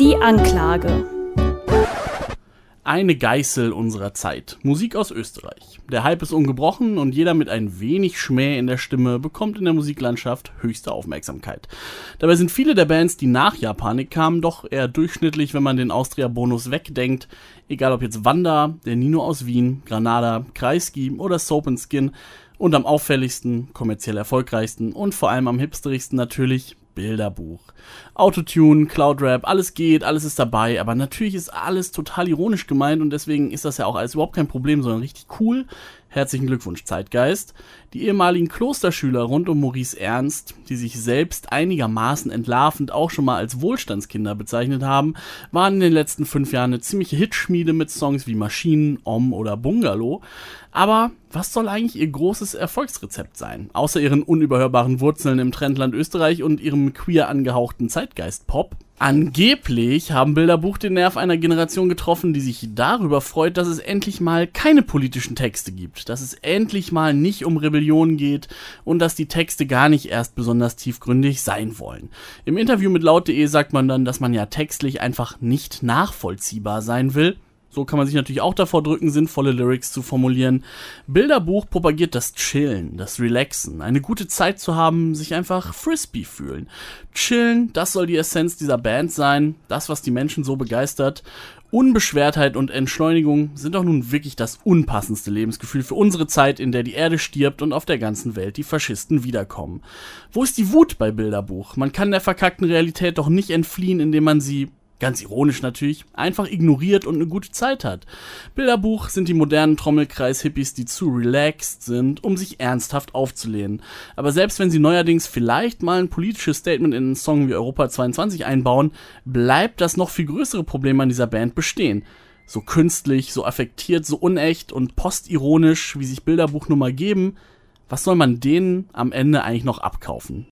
Die Anklage. Eine Geißel unserer Zeit. Musik aus Österreich. Der Hype ist ungebrochen und jeder mit ein wenig Schmäh in der Stimme bekommt in der Musiklandschaft höchste Aufmerksamkeit. Dabei sind viele der Bands, die nach Japanik kamen, doch eher durchschnittlich, wenn man den Austria-Bonus wegdenkt. Egal ob jetzt Wanda, der Nino aus Wien, Granada, Kreisky oder Soap Skin. Und am auffälligsten, kommerziell erfolgreichsten und vor allem am hipsterigsten natürlich Bilderbuch. Autotune, Cloudrap, alles geht, alles ist dabei, aber natürlich ist alles total ironisch gemeint und deswegen ist das ja auch alles überhaupt kein Problem, sondern richtig cool. Herzlichen Glückwunsch, Zeitgeist. Die ehemaligen Klosterschüler rund um Maurice Ernst, die sich selbst einigermaßen entlarvend auch schon mal als Wohlstandskinder bezeichnet haben, waren in den letzten fünf Jahren eine ziemliche Hitschmiede mit Songs wie Maschinen, Om oder Bungalow. Aber was soll eigentlich ihr großes Erfolgsrezept sein? Außer ihren unüberhörbaren Wurzeln im Trendland Österreich und ihrem queer angehauchten Zeitgeist-Pop? Angeblich haben Bilderbuch den Nerv einer Generation getroffen, die sich darüber freut, dass es endlich mal keine politischen Texte gibt, dass es endlich mal nicht um Rebellion geht und dass die Texte gar nicht erst besonders tiefgründig sein wollen. Im Interview mit laut.de sagt man dann, dass man ja textlich einfach nicht nachvollziehbar sein will so kann man sich natürlich auch davor drücken, sinnvolle Lyrics zu formulieren. Bilderbuch propagiert das Chillen, das Relaxen, eine gute Zeit zu haben, sich einfach frisbee fühlen. Chillen, das soll die Essenz dieser Band sein, das, was die Menschen so begeistert. Unbeschwertheit und Entschleunigung sind doch nun wirklich das unpassendste Lebensgefühl für unsere Zeit, in der die Erde stirbt und auf der ganzen Welt die Faschisten wiederkommen. Wo ist die Wut bei Bilderbuch? Man kann der verkackten Realität doch nicht entfliehen, indem man sie ganz ironisch natürlich, einfach ignoriert und eine gute Zeit hat. Bilderbuch sind die modernen Trommelkreis-Hippies, die zu relaxed sind, um sich ernsthaft aufzulehnen. Aber selbst wenn sie neuerdings vielleicht mal ein politisches Statement in einen Song wie Europa 22 einbauen, bleibt das noch viel größere Problem an dieser Band bestehen. So künstlich, so affektiert, so unecht und postironisch, wie sich Bilderbuch nun mal geben, was soll man denen am Ende eigentlich noch abkaufen?